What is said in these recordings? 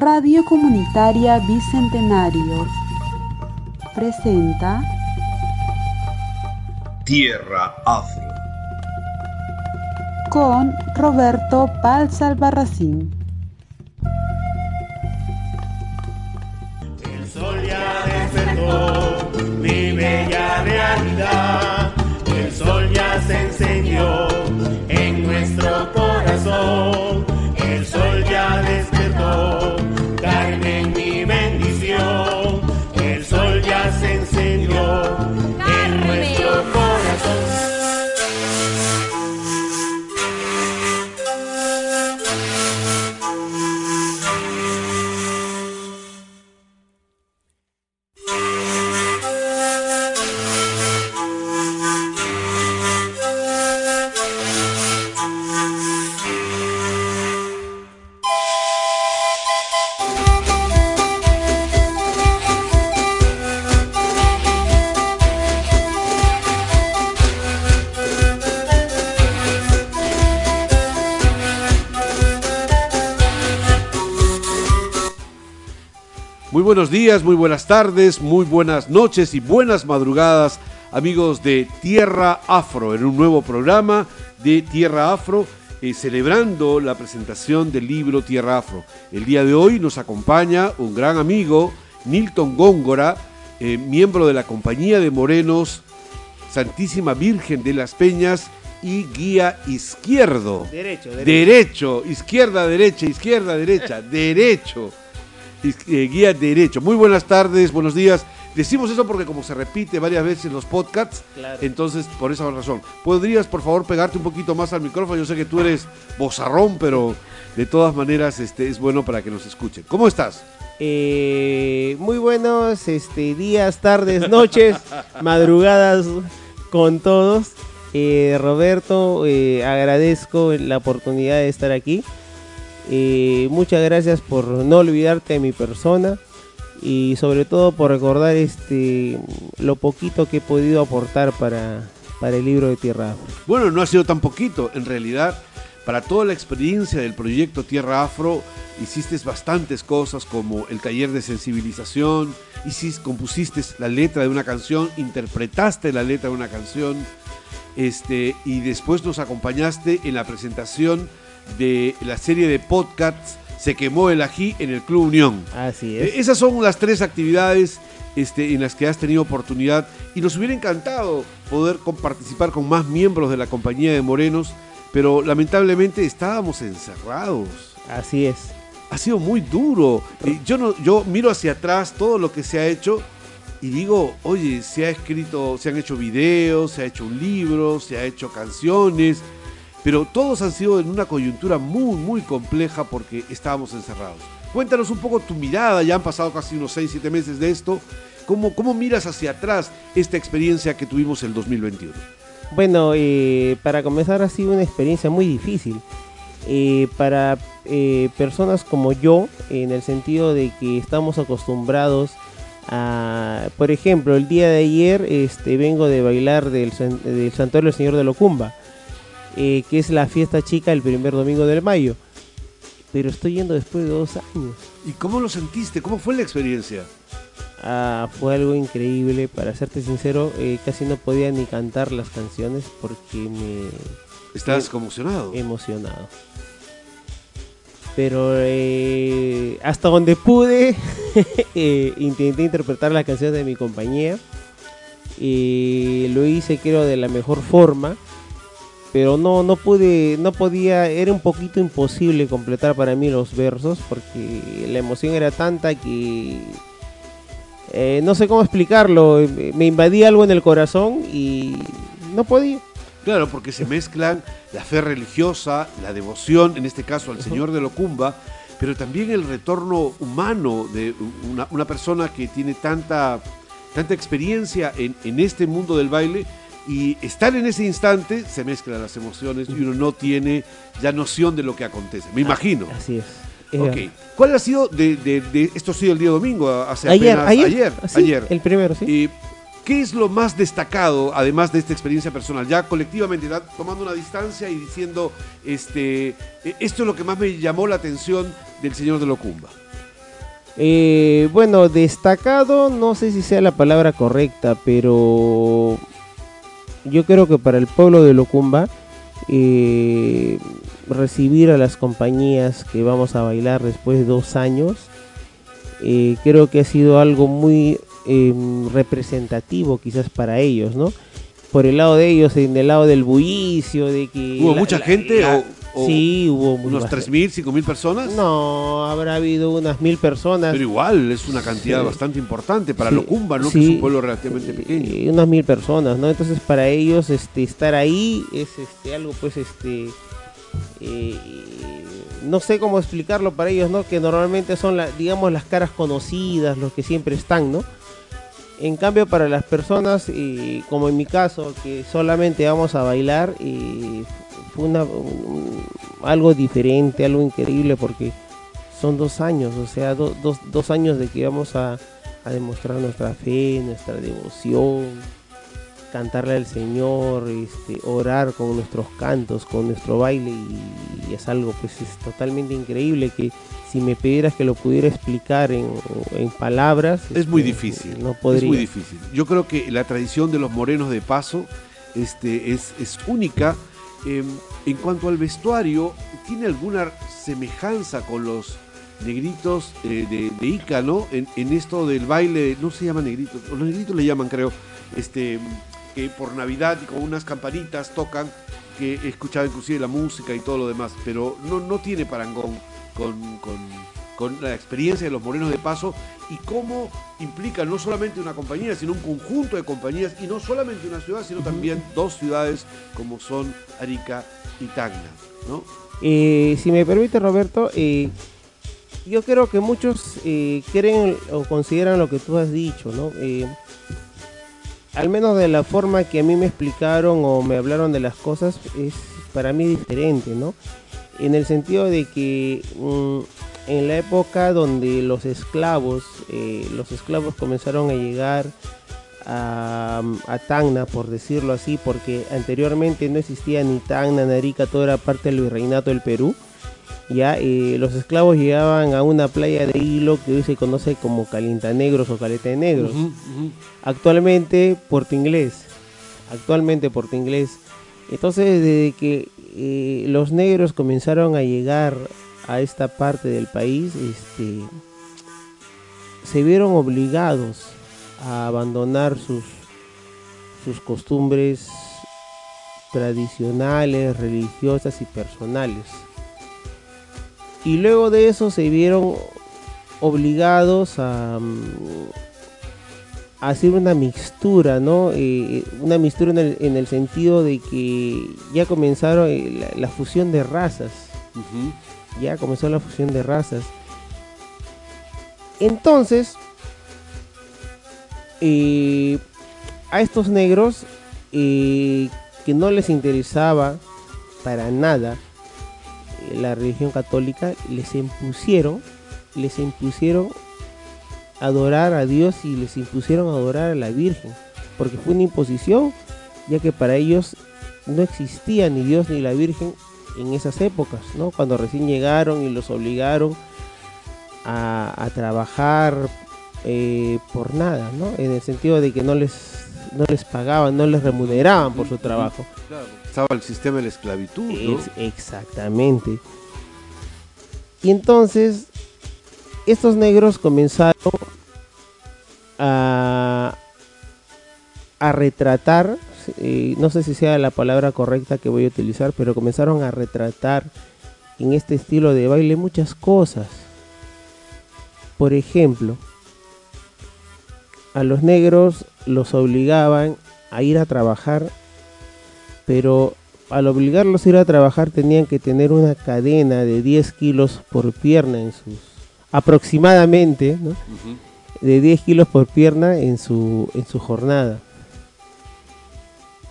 Radio Comunitaria Bicentenario presenta Tierra Afro con Roberto Palza Albarracín. El sol ya despertó mi bella realidad. El sol ya se encendió buenos días, muy buenas tardes, muy buenas noches y buenas madrugadas, amigos de Tierra Afro, en un nuevo programa de Tierra Afro, eh, celebrando la presentación del libro Tierra Afro. El día de hoy nos acompaña un gran amigo, Nilton Góngora, eh, miembro de la Compañía de Morenos, Santísima Virgen de las Peñas y guía izquierdo. Derecho, Derecho, izquierda, derecha, izquierda, derecha, derecho. Eh, guía derecho. Muy buenas tardes, buenos días. Decimos eso porque como se repite varias veces en los podcasts, Claro. entonces por esa razón. ¿Podrías por favor pegarte un poquito más al micrófono? Yo sé que tú eres bozarrón, pero de todas maneras este, es bueno para que nos escuchen. ¿Cómo estás? Eh, muy buenos este, días, tardes, noches, madrugadas con todos. Eh, Roberto, eh, agradezco la oportunidad de estar aquí. Muchas gracias por no olvidarte de mi persona y sobre todo por recordar este lo poquito que he podido aportar para, para el libro de Tierra Afro. Bueno, no ha sido tan poquito. En realidad, para toda la experiencia del proyecto Tierra Afro, hiciste bastantes cosas como el taller de sensibilización, hiciste, compusiste la letra de una canción, interpretaste la letra de una canción, este, y después nos acompañaste en la presentación de la serie de podcasts Se quemó el ají en el Club Unión. Así es. Esas son las tres actividades este, en las que has tenido oportunidad y nos hubiera encantado poder con- participar con más miembros de la compañía de Morenos, pero lamentablemente estábamos encerrados. Así es. Ha sido muy duro. Eh, yo, no, yo miro hacia atrás todo lo que se ha hecho y digo, oye, se ha escrito, se han hecho videos, se ha hecho un libro, se ha hecho canciones, pero todos han sido en una coyuntura muy, muy compleja porque estábamos encerrados. Cuéntanos un poco tu mirada, ya han pasado casi unos 6, 7 meses de esto. ¿Cómo, ¿Cómo miras hacia atrás esta experiencia que tuvimos el 2021? Bueno, eh, para comenzar ha sido una experiencia muy difícil. Eh, para eh, personas como yo, en el sentido de que estamos acostumbrados a, por ejemplo, el día de ayer este, vengo de bailar del, del Santuario del Señor de Locumba, eh, que es la fiesta chica el primer domingo del mayo. Pero estoy yendo después de dos años. ¿Y cómo lo sentiste? ¿Cómo fue la experiencia? Ah, fue algo increíble, para serte sincero, eh, casi no podía ni cantar las canciones porque me, ¿Estás Sí. conmocionado? emocionado. Pero eh, hasta donde pude, eh, intenté interpretar las canciones de mi compañía. Y lo hice creo de la mejor forma. Pero no, no pude, no podía, era un poquito imposible completar para mí los versos porque la emoción era tanta que eh, no sé cómo explicarlo. Me invadía algo en el corazón y no podía. Claro, porque se mezclan la fe religiosa, la devoción, en este caso al Señor de Locumba, pero también el retorno humano de una, una persona que tiene tanta, tanta experiencia en, en este mundo del baile y estar en ese instante se mezclan las emociones y uno no tiene ya noción de lo que acontece. Me imagino. Así es. Verdad. ¿Cuál ha sido de, de- de- esto ha sido el día domingo, hace Ayer, apenas- ayer, ayer, Ah, sí, ayer. El primero, sí. Eh, ¿Qué es lo más destacado, además de esta experiencia personal? Ya colectivamente, ya tomando una distancia y diciendo, este, eh, esto es lo que más me llamó la atención del señor de Locumba. Eh, bueno, destacado, no sé si sea la palabra correcta, pero yo creo que para el pueblo de Locumba, eh, recibir a las compañías que vamos a bailar después de dos años, eh, creo que ha sido algo muy em, representativo quizás para ellos, ¿no? Por el lado de ellos, en el lado del bullicio, de que... ¿Hubo la- mucha la- gente la- o, o sí, hubo unos bastante. 3.000, 5.000 personas? No, habrá habido unas mil personas. Pero igual es una cantidad Sí. bastante importante para Sí, Locumba, ¿no? Que es un pueblo relativamente pequeño. Eh, unas mil personas, ¿no? Entonces para ellos este estar ahí es este algo pues este eh, no sé cómo explicarlo para ellos, ¿no? Que normalmente son la, digamos las caras conocidas, los que siempre están, ¿no? En cambio para las personas eh, como en mi caso que solamente vamos a bailar eh, fue una un- algo diferente, algo increíble porque son dos años, o sea, do- dos, dos años de que vamos a, a demostrar nuestra fe, nuestra devoción, cantarle al Señor, este, orar con nuestros cantos, con nuestro baile y, y es algo pues es totalmente increíble que si me pidieras que lo pudiera explicar en, en palabras Es muy este, difícil. No podría. Es muy difícil. Yo creo que la tradición de los morenos de paso este, es, es única. Eh, en cuanto al vestuario, ¿tiene alguna semejanza con los negritos eh, de, Ica, ¿no? En, esto del baile, no se llama negritos, los negritos le llaman, creo, este, que por Navidad y con unas campanitas tocan, que he escuchado inclusive la música y todo lo demás, pero no, no tiene parangón con, con, con la experiencia de los morenos de paso y cómo implica no solamente una compañía, sino un conjunto de compañías y no solamente una ciudad, sino también dos ciudades como son Arica y Tacna, ¿no? Eh, si me permite Roberto, eh, yo creo que muchos eh, creen o consideran lo que tú has dicho, ¿no? Al menos de la forma que a mí me explicaron o me hablaron de las cosas es para mí diferente, ¿no? En el sentido de que mm, en la época donde los esclavos, eh, los esclavos comenzaron a llegar a, a Tacna, por decirlo así, porque anteriormente no existía ni Tacna, ni Arica, todo era parte del virreinato del Perú. Ya eh, los esclavos llegaban a una playa de hilo que hoy se conoce como Calientanegros o Caleta de Negros. Actualmente Puerto Inglés. Actualmente Puerto Inglés. Entonces, desde que eh, los negros comenzaron a llegar a esta parte del país, este, se vieron obligados a abandonar sus, sus costumbres tradicionales, religiosas y personales. Y luego de eso se vieron obligados a, mm, hacer una mixtura, ¿no? Eh, una mixtura en el, en el sentido de que ya comenzaron eh, la, fusión de razas. Ya comenzó la fusión de razas. Entonces, eh, a estos negros eh, que no les interesaba para nada eh, la religión católica, les impusieron, les impusieron adorar a Dios y les impusieron adorar a la Virgen, porque fue una imposición, ya que para ellos no existía ni Dios ni la Virgen en esas épocas, ¿no? Cuando recién llegaron y los obligaron a, a trabajar eh, por nada, ¿no? En el sentido de que no les, no les pagaban, no les remuneraban por su trabajo. Claro, estaba el sistema de la esclavitud, ¿no? Es- exactamente. Y entonces, estos negros comenzaron a, a retratar, eh, no sé si sea la palabra correcta que voy a utilizar, pero comenzaron a retratar en este estilo de baile muchas cosas. Por ejemplo, a los negros los obligaban a ir a trabajar, pero al obligarlos a ir a trabajar tenían que tener una cadena de 10 kilos por pierna en sus aproximadamente, ¿no? De 10 kilos por pierna en su, en su jornada.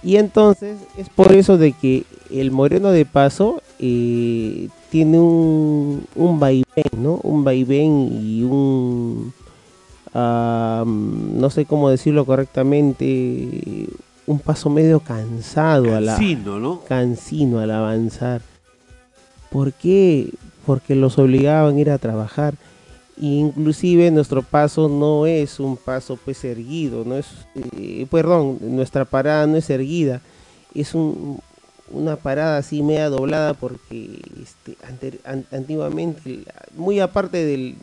Y entonces es por eso de que el moreno de paso eh, tiene un, un vaivén, ¿no? Un vaivén y un, ah, no sé cómo decirlo correctamente, un paso medio cansado a la, Cansino, ¿no? cansino al avanzar. ¿Por qué? Porque los obligaban a ir a trabajar. Inclusive nuestro paso no es un paso pues erguido, no es, eh, perdón, nuestra parada no es erguida, es un, una parada así media doblada porque este, antiguamente, muy aparte del,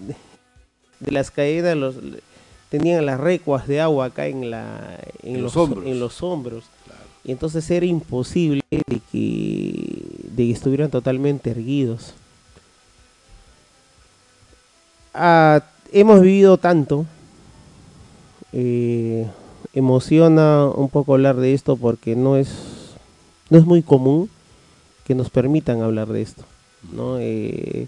de las caídas, los, tenían las recuas de agua acá en, la, en, los, hombros. En los hombros. Y entonces era imposible de que, de que estuvieran totalmente erguidos. Ah, hemos vivido tanto. Eh, emociona un poco hablar de esto porque no es, no es muy común que nos permitan hablar de esto. ¿no? Eh,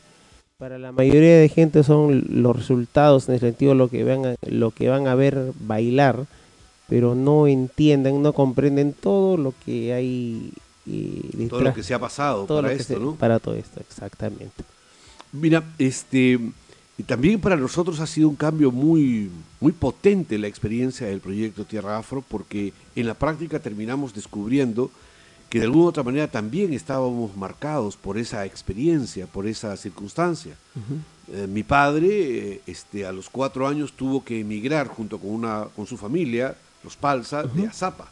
para la mayoría de gente son los resultados en el sentido lo que van a, lo que van a ver bailar, pero no entienden, no comprenden todo lo que hay eh, todo lo que se ha pasado para esto, ¿no? Para todo esto, exactamente. Mira, este y también para nosotros ha sido un cambio muy, muy potente la experiencia del proyecto Tierra Afro, porque en la práctica terminamos descubriendo que de alguna u otra manera también estábamos marcados por esa experiencia, por esa circunstancia. Eh, mi padre, eh, este, a los cuatro años, tuvo que emigrar junto con, una, con su familia, los Palsa, de Azapa.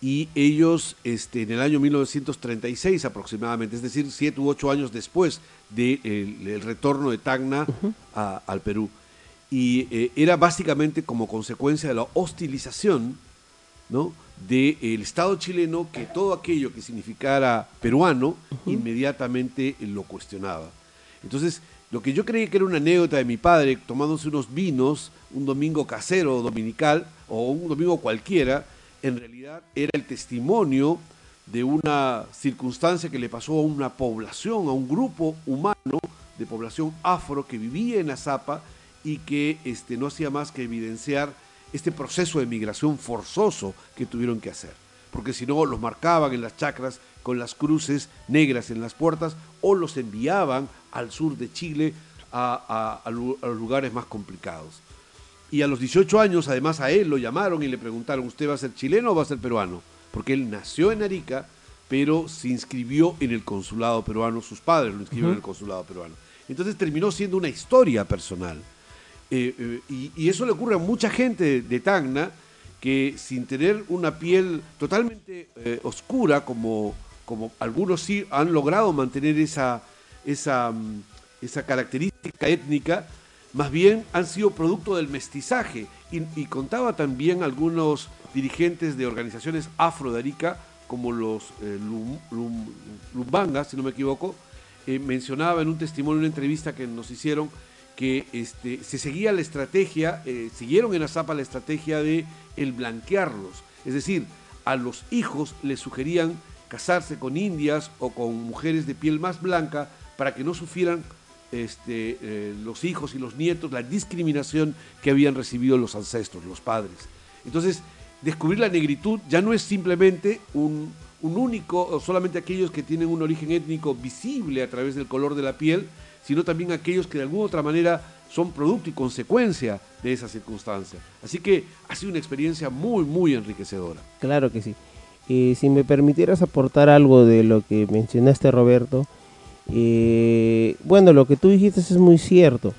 Y ellos este, en el año 1936 aproximadamente, es decir, siete u ocho años después del retorno de Tacna al Perú. Y eh, era básicamente como consecuencia de la hostilización ¿no? del Estado chileno que todo aquello que significara peruano inmediatamente lo cuestionaba. Entonces, lo que yo creí que era una anécdota de mi padre tomándose unos vinos un domingo casero dominical o un domingo cualquiera, en realidad era el testimonio de una circunstancia que le pasó a una población, a un grupo humano de población afro que vivía en Azapa y que este, no hacía más que evidenciar este proceso de migración forzoso que tuvieron que hacer. Porque si no, los marcaban en las chacras con las cruces negras en las puertas o los enviaban al sur de Chile a los lugares más complicados. Y a los 18 años, además a él lo llamaron y le preguntaron, ¿usted va a ser chileno o va a ser peruano? Porque él nació en Arica, pero se inscribió en el consulado peruano, sus padres lo inscribieron en el consulado peruano. Entonces terminó siendo una historia personal. Eh, eh, y, eso le ocurre a mucha gente de, Tacna, que sin tener una piel totalmente eh, oscura, como, como algunos sí han logrado mantener esa, esa, mm, esa característica étnica, más bien han sido producto del mestizaje. Y, contaba también algunos dirigentes de organizaciones afro de Arica, como los eh, Lumbangas, si no me equivoco, eh, mencionaba en un testimonio, en una entrevista que nos hicieron, que este, se seguía la estrategia, eh, siguieron en Azapa la estrategia de el blanquearlos. Es decir, a los hijos les sugerían casarse con indias o con mujeres de piel más blanca para que no sufrieran este, eh, los hijos y los nietos la discriminación que habían recibido los ancestros, los padres. Entonces, descubrir la negritud ya no es simplemente un, único, o solamente aquellos que tienen un origen étnico visible a través del color de la piel, sino también aquellos que de alguna otra manera son producto y consecuencia de esa circunstancia. Así que ha sido una experiencia muy, muy enriquecedora. Claro que sí. y si me permitieras aportar algo de lo que mencionaste, Roberto, eh, bueno, lo que tú dijiste es muy cierto.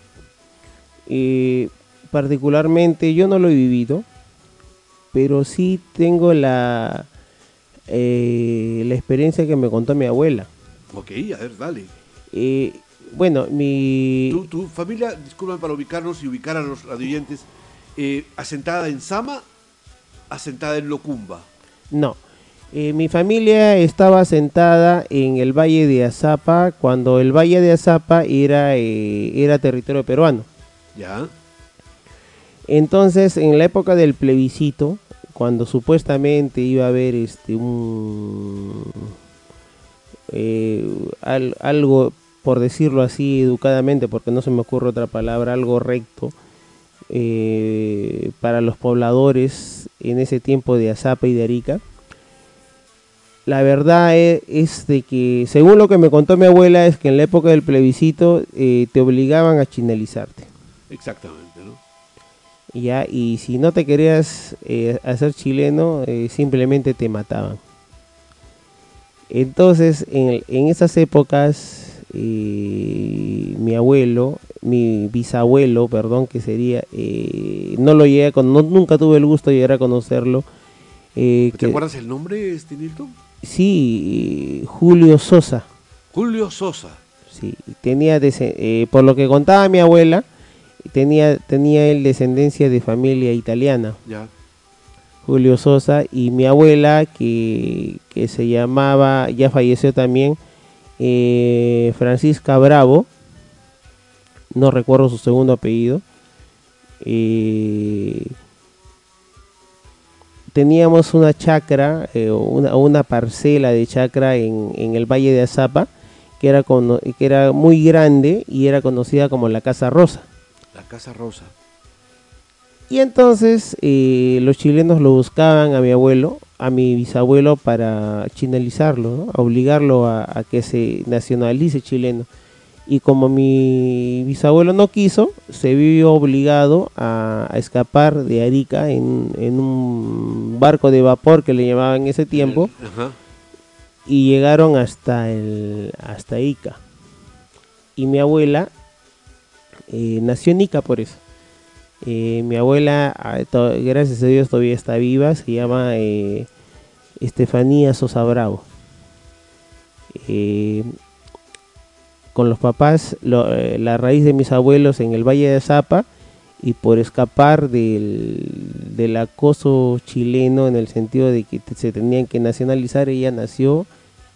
Eh, particularmente yo no lo he vivido, pero sí tengo la, eh, la experiencia que me contó mi abuela. Ok, a ver, dale. bueno, mi... ¿Tu, familia, disculpen para ubicarnos y ubicar a los radioyentes, asentada en Sama, asentada en Locumba? No, eh, mi familia estaba sentada en el Valle de Azapa cuando el Valle de Azapa era, eh, era territorio peruano. Ya. Entonces, en la época del plebiscito, cuando supuestamente iba a haber este un eh, algo, por decirlo así educadamente, porque no se me ocurre otra palabra, algo recto para los pobladores en ese tiempo de Azapa y de Arica la verdad e, es, de que, según lo que me contó mi abuela, es que en la época del plebiscito eh, te obligaban a chinelizarte. Exactamente, ¿no? Ya, y si no te querías eh, hacer chileno, eh, simplemente te mataban. Entonces, en, en esas épocas, mi abuelo, mi bisabuelo, perdón, que sería, no lo llegué a con, no- nunca tuve el gusto de llegar a conocerlo. ¿Te que- acuerdas el nombre, este Nilton? Sí, Julio Sosa. Julio Sosa. Sí, tenía eh, por lo que contaba mi abuela, tenía tenía él descendencia de familia italiana, Ya. Julio Sosa y mi abuela que, que se llamaba, ya falleció también, eh, Francisca Bravo, no recuerdo su segundo apellido. eh, teníamos una chacra, eh, una, una parcela de chacra en, en el Valle de Azapa, que era, que era muy grande y era conocida como la Casa Rosa. La Casa Rosa. Y entonces eh, los chilenos lo buscaban a mi abuelo, a mi bisabuelo, para chinalizarlo, ¿no? a obligarlo a, a que se nacionalice chileno. Y como mi bisabuelo no quiso, se vio obligado a, a escapar de Arica en, en un barco de vapor que le llamaban en ese tiempo Ajá. y llegaron hasta el hasta Ica. Y mi abuela eh, nació en Ica por eso. Eh, mi abuela, ah, gracias a Dios, todavía está viva. Se llama eh, Estefanía Sosa Bravo. Con los papás, eh, la raíz de mis abuelos en el Valle de Zapa y por escapar del, del acoso chileno en el sentido de que se tenían que nacionalizar, ella nació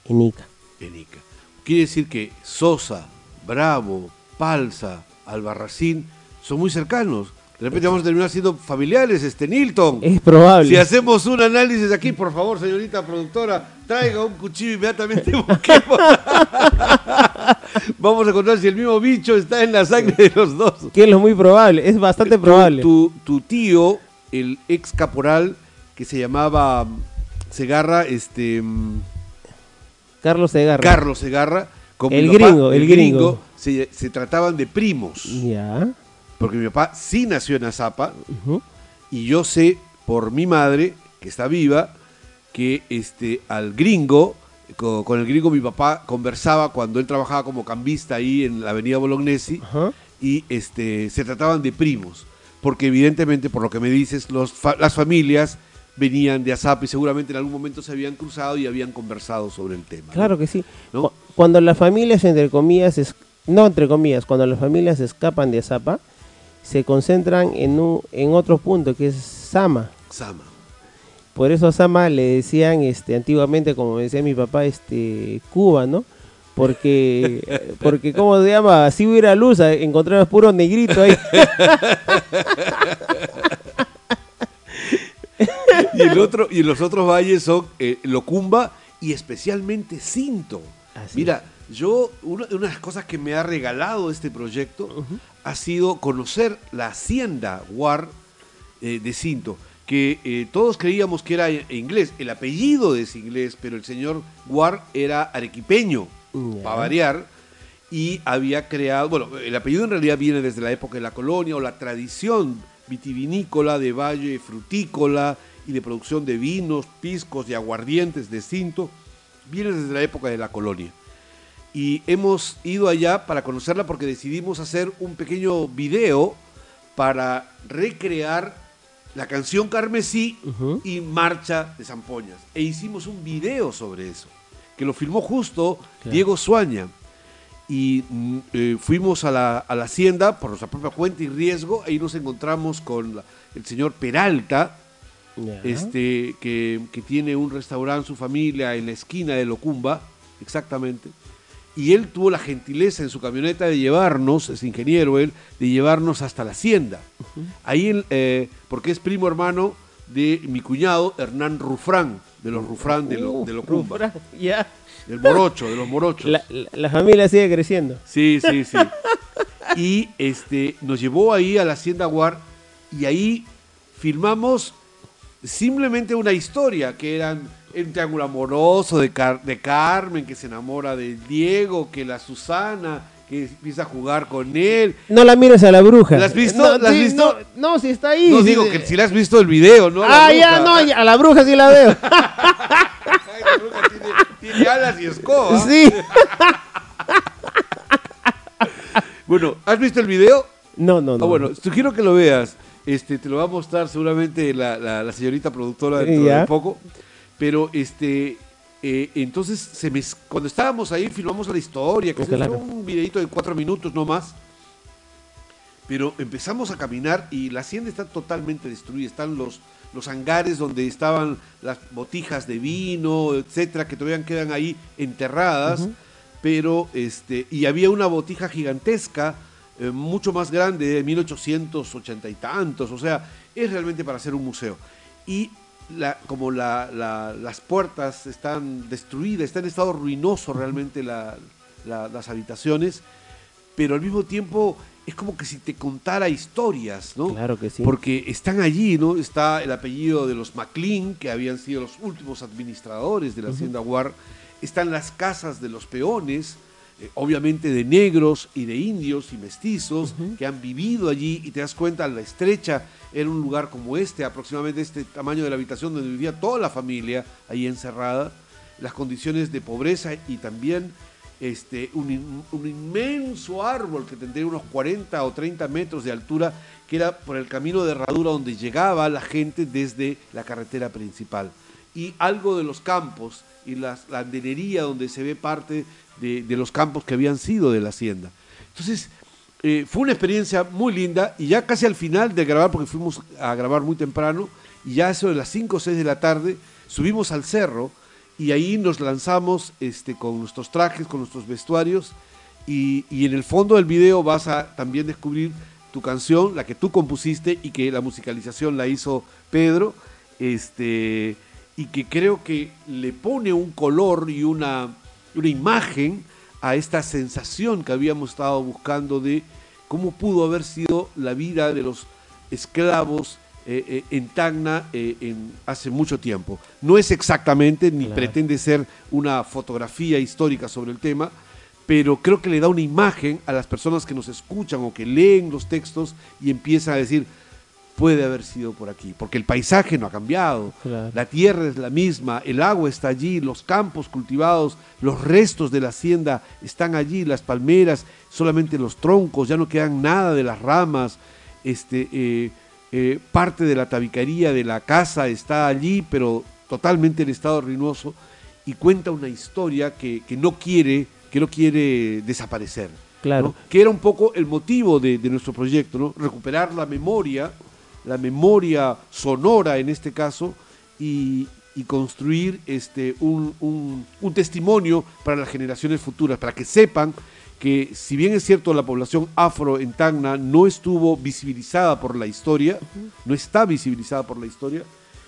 en Ica. en Ica. Quiere decir que Sosa, Bravo, Palsa, Albarracín son muy cercanos. De repente vamos a terminar siendo familiares, este Nilton. Es probable. Si hacemos un análisis aquí, por favor, señorita productora, traiga un cuchillo inmediatamente. Vamos a encontrar si el mismo bicho está en la sangre de los dos. que es lo muy probable, es bastante Tu- probable. Tu, tu tío, el ex caporal que se llamaba mm, Segarra, este mm, Carlos Segarra. Carlos Segarra, con El papá, gringo, el gringo. se, se trataban de primos. Ya. Porque mi papá sí nació en Azapa y yo sé por mi madre, que está viva, que este, al gringo, co- con, el gringo mi papá conversaba cuando él trabajaba como cambista ahí en la avenida Bolognesi y este, se trataban de primos. Porque evidentemente, por lo que me dices, los fa- las familias venían de Azapa y seguramente en algún momento se habían cruzado y habían conversado sobre el tema. ¿no? Claro que sí. Cuando las familias, entre comillas, es- no entre comillas, cuando las familias escapan de Zapa, se concentran en, un, en otro punto que es Sama. Sama. Por eso a Sama le decían este, antiguamente, como me decía mi papá, este, Cuba, ¿no? Porque, porque ¿cómo se llama? Así hubiera luz, encontrabas puro negrito ahí. y, el otro, y los otros valles son eh, Locumba y especialmente Cinto. Así Mira, yo, una de las cosas que me ha regalado este proyecto ha sido conocer la hacienda Guar eh, de Cinto, que eh, todos creíamos que era inglés. El apellido es inglés, pero el señor Guar era arequipeño, para variar, y había creado, bueno, el apellido en realidad viene desde la época de la colonia o la tradición vitivinícola de valle frutícola y de producción de vinos, piscos y aguardientes de Cinto, viene desde la época de la colonia. Y hemos ido allá para conocerla porque decidimos hacer un pequeño video para recrear la canción Carmesí y Marcha de Zampoñas. E hicimos un video sobre eso, que lo filmó justo Claro. Diego Suaña. Y mm, eh, fuimos a la, a la hacienda por nuestra propia cuenta y riesgo. Ahí nos encontramos con la- el señor Peralta, este, que, que tiene un restaurante, su familia, en la esquina de Locumba, exactamente. Y él tuvo la gentileza en su camioneta de llevarnos, es ingeniero él, de llevarnos hasta la hacienda. Ahí, él, eh, porque es primo hermano de mi cuñado Hernán Rufrán, de los Rufrán de, lo, Uh, de Locumba, Ya. del Morocho, de los Morochos. La, la- la familia sigue creciendo. Sí, sí, sí. Y este, nos llevó ahí a la Hacienda Guar y ahí filmamos simplemente una historia que eran un triángulo amoroso de, Car- de Carmen que se enamora de Diego, que la Susana que empieza a jugar con él. No la mires a la bruja. ¿La has visto? No, ¿La has sí, visto? No, no, si está ahí. No digo que si la has visto el video, ¿no? La Ah, ya, no, ya, a la bruja sí la veo. Ay, la bruja tiene, tiene alas y escoba. sí. Bueno, ¿has visto el video? No, no, no. Ah, bueno, sugiero que lo veas. Este, te lo va a mostrar seguramente la, la- la señorita productora dentro Ya. de poco. Pero este, eh, entonces se me, cuando estábamos ahí filmamos la historia, que Claro. fue un videito de cuatro minutos no más. Pero empezamos a caminar y la hacienda está totalmente destruida. Están los, los hangares donde estaban las botijas de vino, etcétera, que todavía quedan ahí enterradas. Pero, este, y había una botija gigantesca, eh, mucho más grande, de 1880 y tantos. O sea, es realmente para hacer un museo. Y la, como la- la- las puertas están destruidas, está en estado ruinoso realmente la- la- las habitaciones, pero al mismo tiempo es como que si te contara historias, ¿no? Claro que sí. Porque están allí, ¿no? Está el apellido de los MacLean, que habían sido los últimos administradores de la Hacienda Guar. Están las casas de los peones, eh, obviamente de negros y de indios y mestizos que han vivido allí y te das cuenta, la estrecha era un lugar como este, aproximadamente este tamaño de la habitación donde vivía toda la familia ahí encerrada, las condiciones de pobreza y también este, un, in- un inmenso árbol que tendría unos 40 o 30 metros de altura, que era por el camino de herradura donde llegaba la gente desde la carretera principal. Y algo de los campos y las- la andenería donde se ve parte de, los campos que habían sido de la hacienda. Entonces, eh, fue una experiencia muy linda y ya casi al final de grabar, porque fuimos a grabar muy temprano, y ya eso de las 5 o 6 de la tarde, subimos al cerro y ahí nos lanzamos este, con nuestros trajes, con nuestros vestuarios y, y en el fondo del video vas a también descubrir tu canción, la que tú compusiste y que la musicalización la hizo Pedro, este, y que creo que le pone un color y una, una imagen a esta sensación que habíamos estado buscando de cómo pudo haber sido la vida de los esclavos eh, eh, en Tacna eh, en, hace mucho tiempo. No es exactamente, ni Claro. pretende ser una fotografía histórica sobre el tema, pero creo que le da una imagen a las personas que nos escuchan o que leen los textos y empiezan a decir, puede haber sido por aquí, porque el paisaje no ha cambiado, Claro. la tierra es la misma, el agua está allí, los campos cultivados, los restos de la hacienda están allí, las palmeras, solamente los troncos, ya no quedan nada de las ramas, este, eh, eh, parte de la tabicaría de la casa está allí, pero totalmente en estado ruinoso, y cuenta una historia que, que no quiere, que no quiere desaparecer. Claro. ¿no? Que era un poco el motivo de, de nuestro proyecto, ¿no? Recuperar la memoria, la memoria sonora en este caso, y, y construir este, un, un- un testimonio para las generaciones futuras, para que sepan que si bien es cierto la población afro en Tacna no estuvo visibilizada por la historia, no está visibilizada por la historia,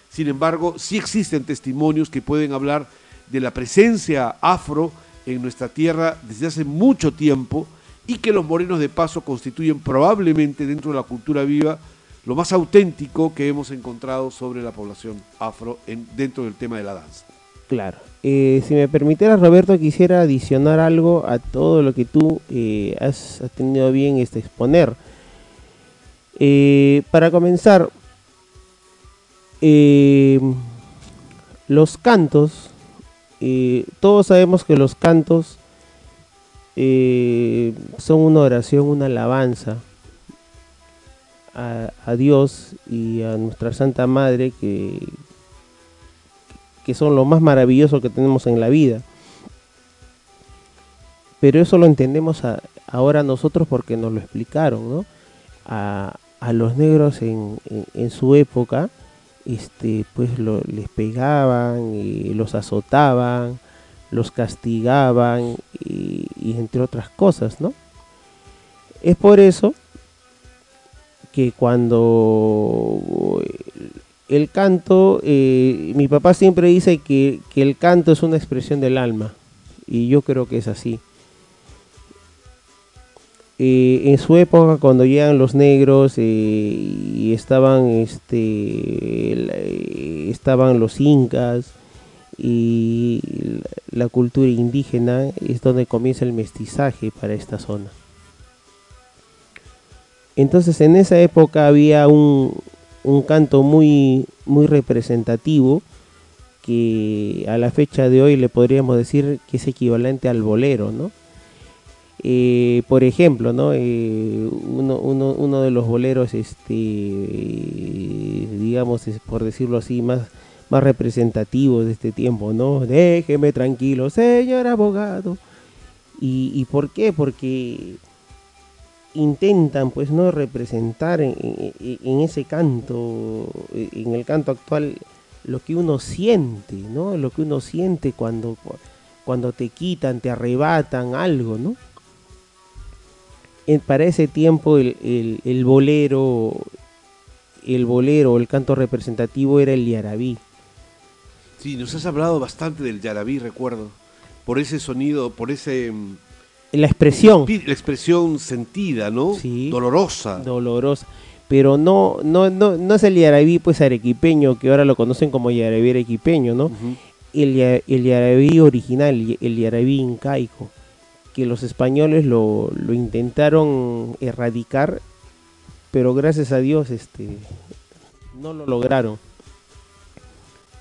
sin embargo sí existen testimonios que pueden hablar de la presencia afro en nuestra tierra desde hace mucho tiempo y que los morenos de paso constituyen probablemente dentro de la cultura viva lo más auténtico que hemos encontrado sobre la población afro en- dentro del tema de la danza. Claro. Eh, si me permitieras, Roberto, quisiera adicionar algo a todo lo que tú eh, has, tenido bien este, exponer. Eh, para comenzar, eh, los cantos, eh, todos sabemos que los cantos son una oración, una alabanza a, Dios y a nuestra Santa Madre que, que son lo más maravilloso que tenemos en la vida. Pero eso lo entendemos a- ahora nosotros porque nos lo explicaron, ¿no? A, a los negros en, en- en su época, este, pues lo- les pegaban, y los azotaban, los castigaban y, y entre otras cosas, ¿no? Es por eso que cuando el canto, eh, mi papá siempre dice que, que el canto es una expresión del alma, y yo creo que es así. Eh, en su época, cuando llegan los negros eh, y estaban, este, eh, estaban los incas y la cultura indígena, es donde comienza el mestizaje para esta zona. Entonces en esa época había un, un canto muy, muy representativo que a la fecha de hoy le podríamos decir que es equivalente al bolero, ¿no? Eh, por ejemplo, ¿no? Eh, uno, uno, uno, de los boleros, este, digamos, por decirlo así, más, más representativos de este tiempo, ¿no? Déjeme tranquilo, señor abogado. ¿Y, y por qué? Porque intentan, pues, no representar en, ese canto, en el canto actual, lo que uno siente, ¿no? Lo que uno siente cuando, cuando te quitan, te arrebatan algo, ¿no? para ese tiempo el, el, bolero, el bolero, el canto representativo era el yarabí. Sí, nos has hablado bastante del yarabí, recuerdo, por ese sonido, por ese... La expresión. La expresión sentida, ¿no? Sí. Dolorosa. Dolorosa. Pero no, no, no, no es el yarabí pues arequipeño, que ahora lo conocen como yarabí arequipeño, ¿no? el, el yarabí original, el yarabí incaico que los españoles lo, lo intentaron erradicar, pero gracias a Dios este, no lo lograron.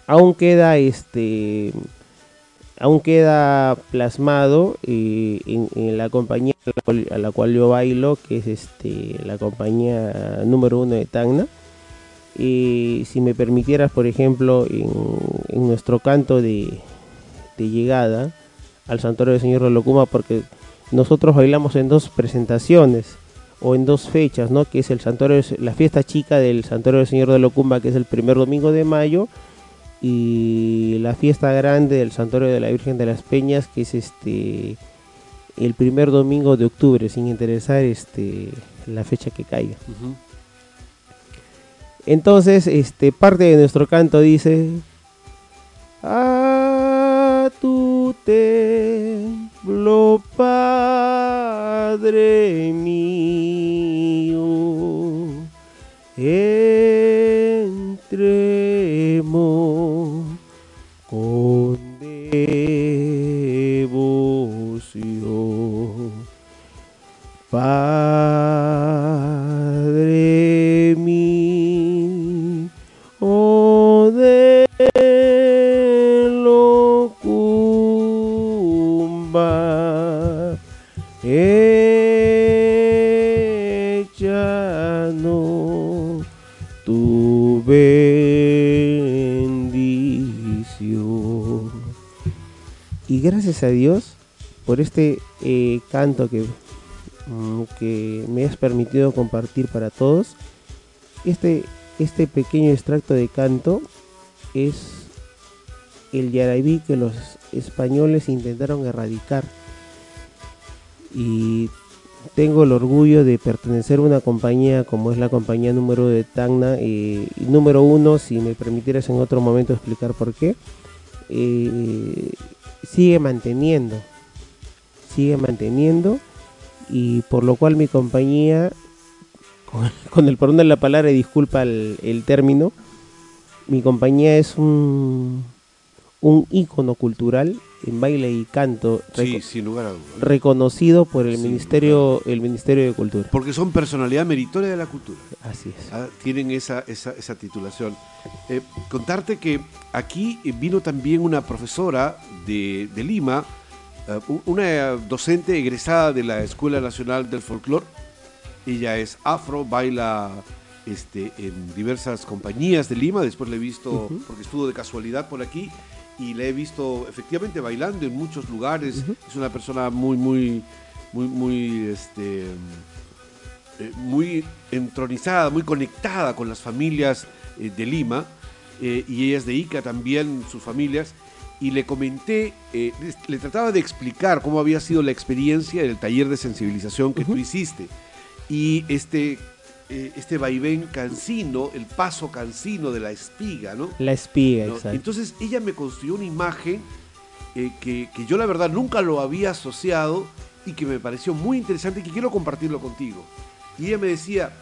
Aún queda este aún queda plasmado eh, en, la compañía a la, cual, yo bailo, que es este la compañía número uno de Tacna. y si me permitieras, por ejemplo, en, nuestro canto de, de llegada, al santuario del Señor de Locuma porque nosotros bailamos en dos presentaciones o en dos fechas, ¿no? Que es el santuario, la fiesta chica del santuario del Señor de Locumba, que es el primer domingo de mayo, y la fiesta grande del santuario de la Virgen de las Peñas, que es este el primer domingo de octubre, sin interesar este la fecha que caiga. Entonces, este parte de nuestro canto dice a tu templo, Padre mío, entremos Padre mío, oh de locumba, échanos tu bendición. Y gracias a Dios por este eh, canto que, que me has permitido compartir para todos. Este, este pequeño extracto de canto es el yarabí que los españoles intentaron erradicar. Y tengo el orgullo de pertenecer a una compañía como es la compañía número de Tacna, y número uno, si me permitieras en otro momento explicar por qué, eh, sigue manteniendo, sigue manteniendo, y por lo cual mi compañía, con, el perdón de la palabra y disculpa el término, mi compañía es un un ícono cultural en baile y canto reconocido por el ministerio el ministerio de cultura. Porque son personalidad meritoria de la cultura. Así es. Ah, tienen esa, esa, titulación. Eh, contarte que aquí vino también una profesora de, Lima eh, una docente egresada de la escuela nacional del folclore ella es afro baila este, en diversas compañías de Lima después le he visto porque estuvo de casualidad por aquí y le he visto efectivamente bailando en muchos lugares. Es una persona muy, muy, muy, muy, este, eh, muy entronizada, muy conectada con las familias eh, de Lima eh, y ella es de Ica también, sus familias. Y le comenté, le trataba de explicar cómo había sido la experiencia del taller de sensibilización que tú hiciste. Y este eh, este vaivén cansino, el paso cansino de la espiga, ¿no? La espiga, exacto. Entonces ella me construyó una imagen eh, que, yo la verdad nunca lo había asociado y que me pareció muy interesante y que quiero compartirlo contigo. Y ella me decía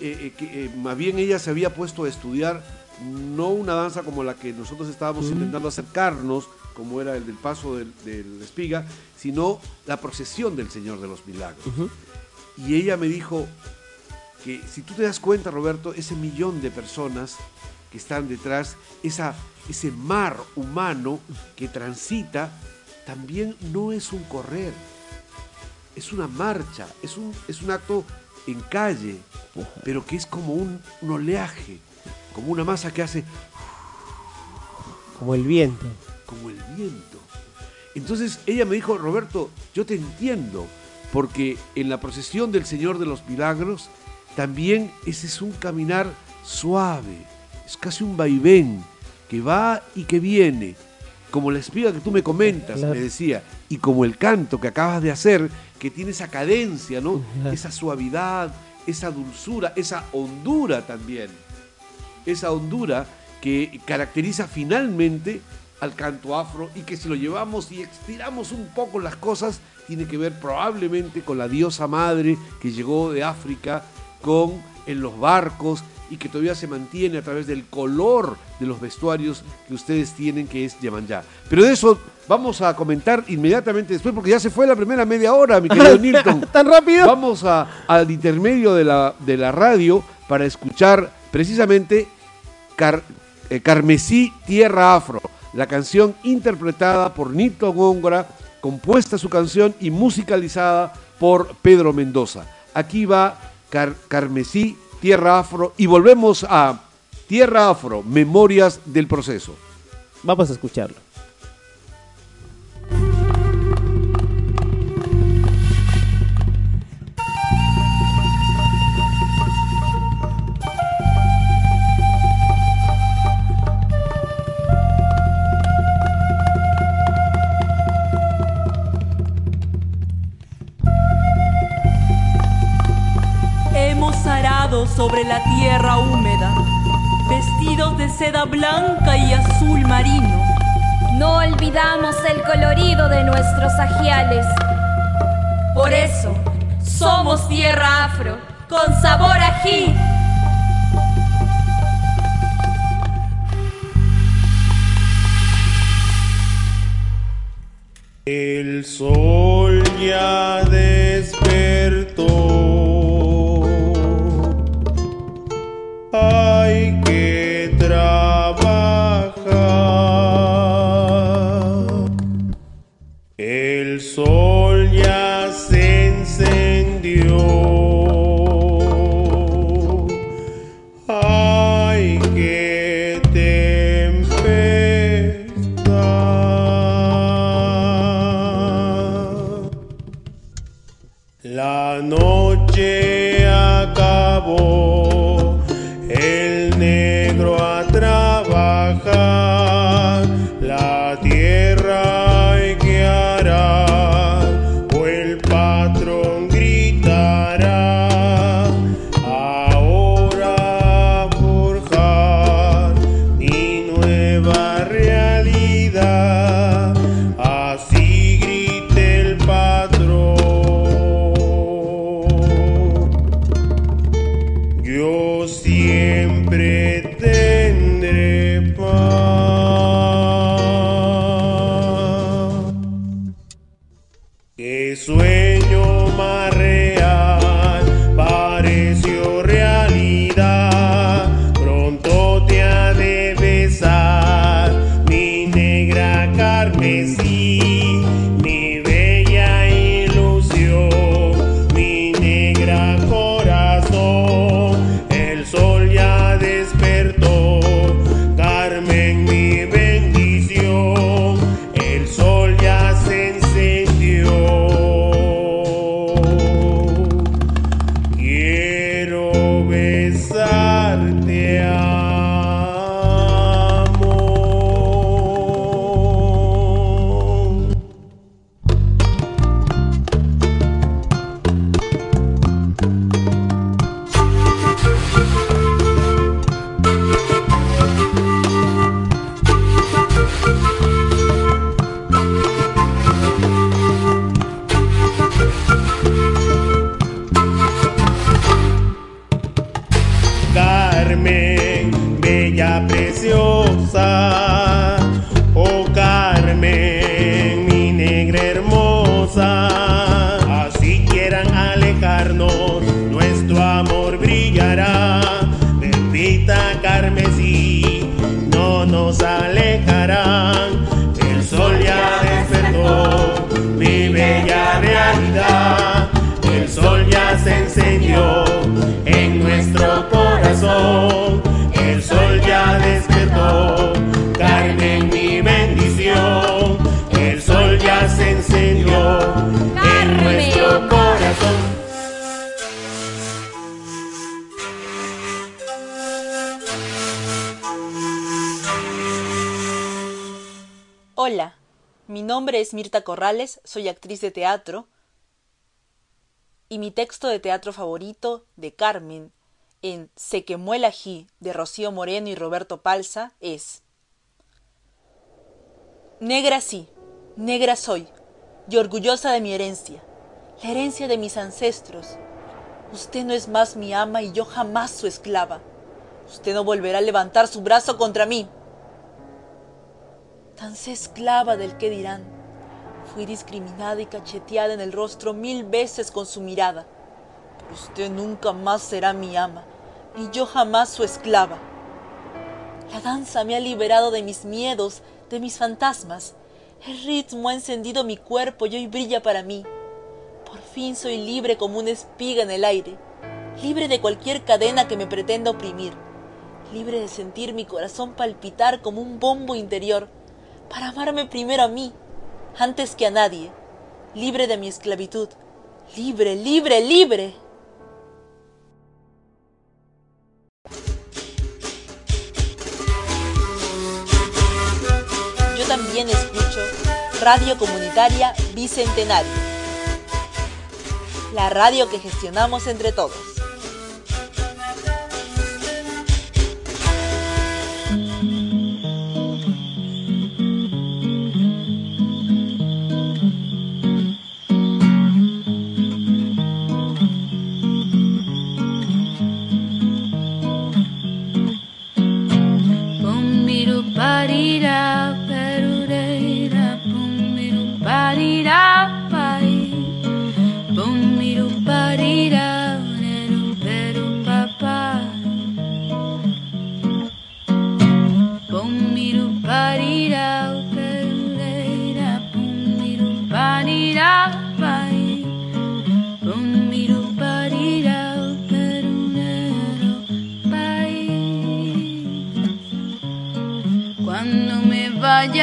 eh, que más bien ella se había puesto a estudiar no una danza como la que nosotros estábamos intentando acercarnos, como era el del paso del, la espiga, sino la procesión del Señor de los Milagros. Y ella me dijo, que si tú te das cuenta, Roberto, ese millón de personas que están detrás, esa, ese mar humano que transita, también no es un correr. es una marcha, es un, es un acto en calle, pero que es como un, un oleaje, como una masa que hace Como el viento. como el viento. Entonces ella me dijo, Roberto, yo te entiendo, porque en la procesión del Señor de los Milagros, también ese es un caminar suave, es casi un vaivén, que va y que viene, como la espiga que tú me comentas, Claro. me decía, y como el canto que acabas de hacer, que tiene esa cadencia, ¿no? Esa suavidad, esa dulzura, esa hondura también esa hondura que caracteriza finalmente al canto afro y que si lo llevamos y estiramos un poco las cosas, tiene que ver probablemente con la diosa madre que llegó de África con en los barcos y que todavía se mantiene a través del color de los vestuarios que ustedes tienen, que es Yemanjá. Pero de eso vamos a comentar inmediatamente después, porque ya se fue la primera media hora, mi querido Nilton. ¿Tan rápido? Vamos a- al intermedio de la, de la radio para escuchar precisamente Eh, Carmesí Tierra Afro, la canción interpretada por Nilton Góngora, compuesta su canción y musicalizada por Pedro Mendoza. Aquí va Car- Carmesí Tierra Afro y volvemos a Tierra Afro, Memorias del Proceso. Vamos a escucharlo. Hemos arado sobre la tierra húmeda, vestidos de seda blanca y azul marino. No olvidamos el colorido de nuestros ajiales. Por eso, somos tierra afro, con sabor ají. El sol ya despertó. Corrales, soy actriz de teatro y mi texto de teatro favorito de Carmen en Se quemó el ají de Rocío Moreno y Roberto Palza es Negra sí, negra soy y orgullosa de mi herencia, la herencia de mis ancestros. Usted no es más mi ama y yo jamás su esclava. Usted no volverá a levantar su brazo contra mí tan sé esclava del que dirán. Fui discriminada y cacheteada en el rostro mil veces con su mirada, pero usted nunca más será mi ama, y yo jamás su esclava. La danza me ha liberado de mis miedos, de mis fantasmas. El ritmo ha encendido mi cuerpo y hoy brilla para mí. Por fin soy libre como una espiga en el aire, libre de cualquier cadena que me pretenda oprimir, libre de sentir mi corazón palpitar como un bombo interior para amarme primero a mí, antes que a nadie, libre de mi esclavitud, libre, libre, libre. Yo también escucho Radio Comunitaria Bicentenario, la radio que gestionamos entre todos.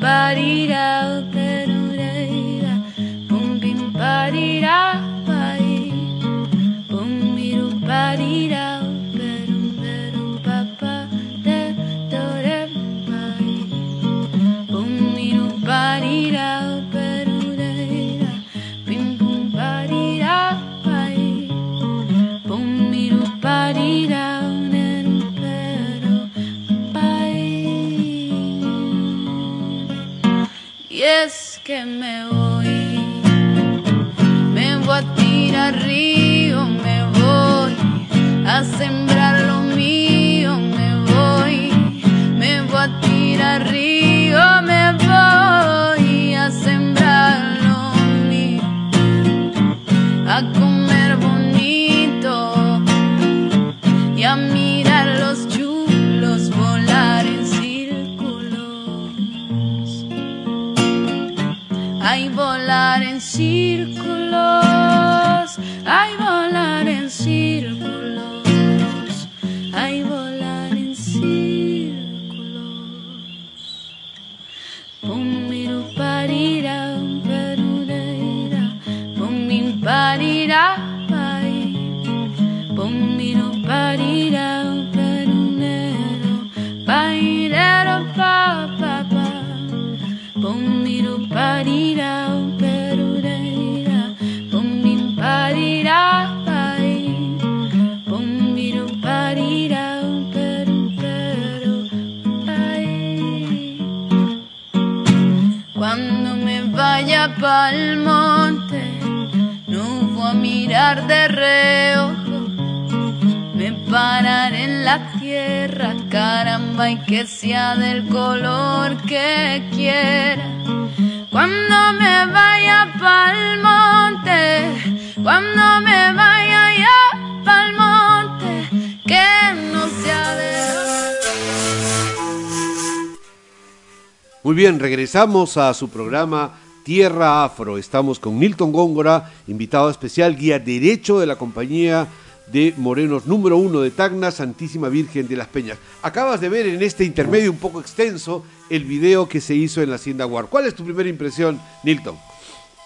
Bodied out Pa'l monte, no voy a mirar de reojo, me pararé en la tierra, caramba, y que sea del color que quiera. Cuando me vaya pa'l monte, cuando me vaya ya pa'l monte, que no sea de Muy bien, regresamos a su programa Tierra Afro. Estamos con Milton Góngora, invitado especial, guía derecho de la compañía de Morenos número uno de Tacna, Santísima Virgen de las Peñas. Acabas de ver en este intermedio un poco extenso el video que se hizo en la Hacienda Guar. ¿Cuál es tu primera impresión, Nilton?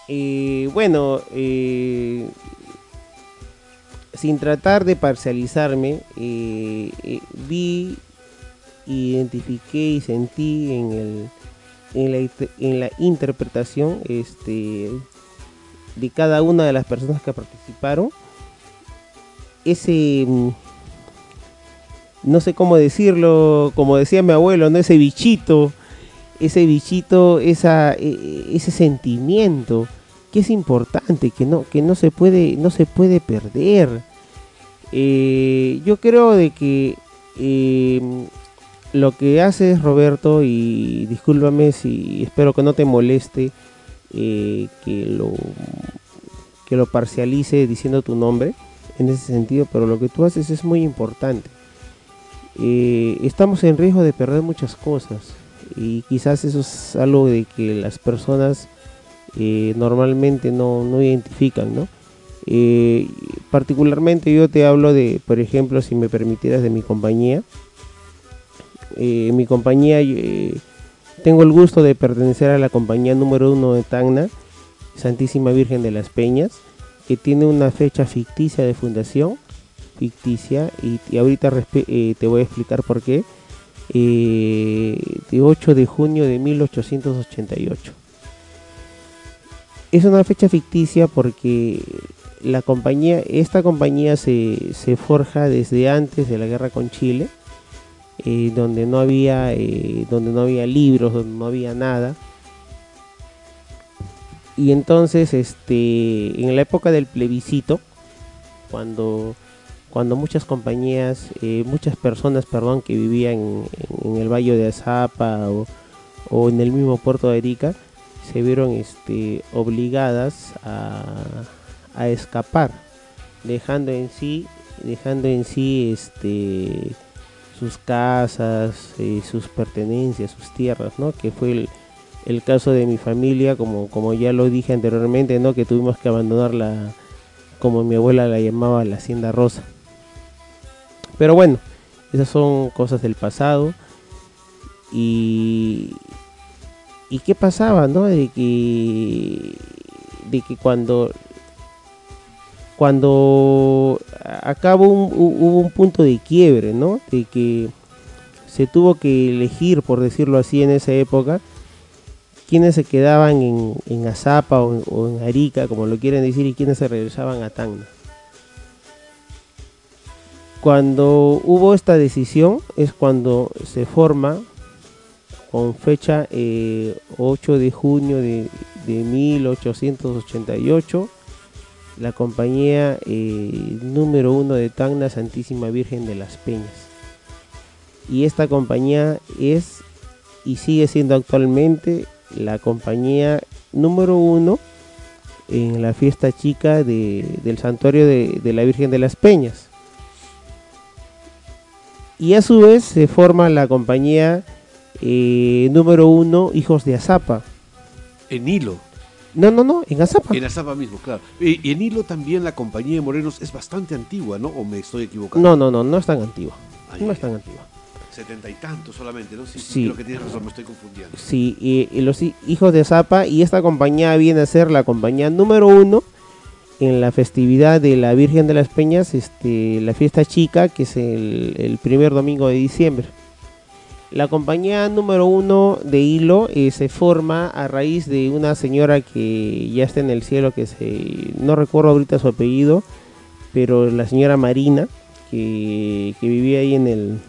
Eh, bueno, eh, sin tratar de parcializarme, eh, vi, identifiqué y sentí en, el, en, la, en la interpretación este, de cada una de las personas que participaron ese, mm, no sé cómo decirlo, como decía mi abuelo, ¿no? ese bichito, ese bichito, esa, e- ese sentimiento que es importante, que no, que no se puede, no se puede perder. Eh, yo creo de que eh, lo que haces Roberto y discúlpame si espero que no te moleste eh, que lo que lo parcialice diciendo tu nombre en ese sentido, pero lo que tú haces es muy importante. Eh, estamos en riesgo de perder muchas cosas y quizás eso es algo de que las personas eh, normalmente no, no identifican, ¿no? Eh, particularmente yo te hablo de, por ejemplo, si me permitieras, de mi compañía. Eh, mi compañía, eh, tengo el gusto de pertenecer a la compañía número uno de Tacna, Santísima Virgen de las Peñas, que tiene una fecha ficticia de fundación, ficticia, y, ahorita eh, te voy a explicar por qué, eh, de 8 de junio de 1888. Es una fecha ficticia porque la compañía, esta compañía se, se forja desde antes de la guerra con Chile, donde no había, eh, donde no había libros, donde no había nada. Y entonces, este, en la época del plebiscito, cuando, cuando muchas compañías, eh, muchas personas, perdón, que vivían en, en el Valle de Azapa o, o en el mismo puerto de Arica, se vieron este, obligadas a, a escapar, dejando en sí, dejando en sí este, sus casas, eh, sus pertenencias, sus tierras, ¿no? Que fue el, el caso de mi familia, como, como ya lo dije anteriormente, ¿no? Que tuvimos que abandonar la, como mi abuela la llamaba, la hacienda rosa. Pero bueno, esas son cosas del pasado. Y, y qué pasaba, ¿no? De que, de que cuando, cuando acabó hubo un punto de quiebre, ¿no? De que se tuvo que elegir, por decirlo así, en esa época, quienes se quedaban en, en Azapa o en, Arica, como lo quieren decir, y quienes se regresaban a Tacna. Cuando hubo esta decisión es cuando se forma con fecha eh, 8 de junio de 1888 la compañía eh, número uno de Tacna Santísima Virgen de las Peñas. Y esta compañía es y sigue siendo actualmente la compañía número uno en la fiesta chica de- del santuario de, la Virgen de las Peñas. Y a su vez se forma la compañía eh, número uno Hijos de Azapa. En Hilo, No, no, no, en Azapa. en Azapa mismo, claro. Y y en Hilo también la compañía de Morenos es bastante antigua, ¿no? ¿O me estoy equivocando? No, no, no, no es tan antigua. Ay, No es tan antigua. Setenta y tantos solamente, ¿no? Sí, sí, Sí. creo que tienes razón, me estoy confundiendo. Sí, y, y los hi- hijos de Zapa y esta compañía viene a ser la compañía número uno en la festividad de la Virgen de las Peñas, este, la fiesta chica, que es el, el primer domingo de diciembre. La compañía número uno de Hilo eh, se forma a raíz de una señora que ya está en el cielo, que se, no recuerdo ahorita su apellido, pero la señora Marina, que, que vivía ahí en el,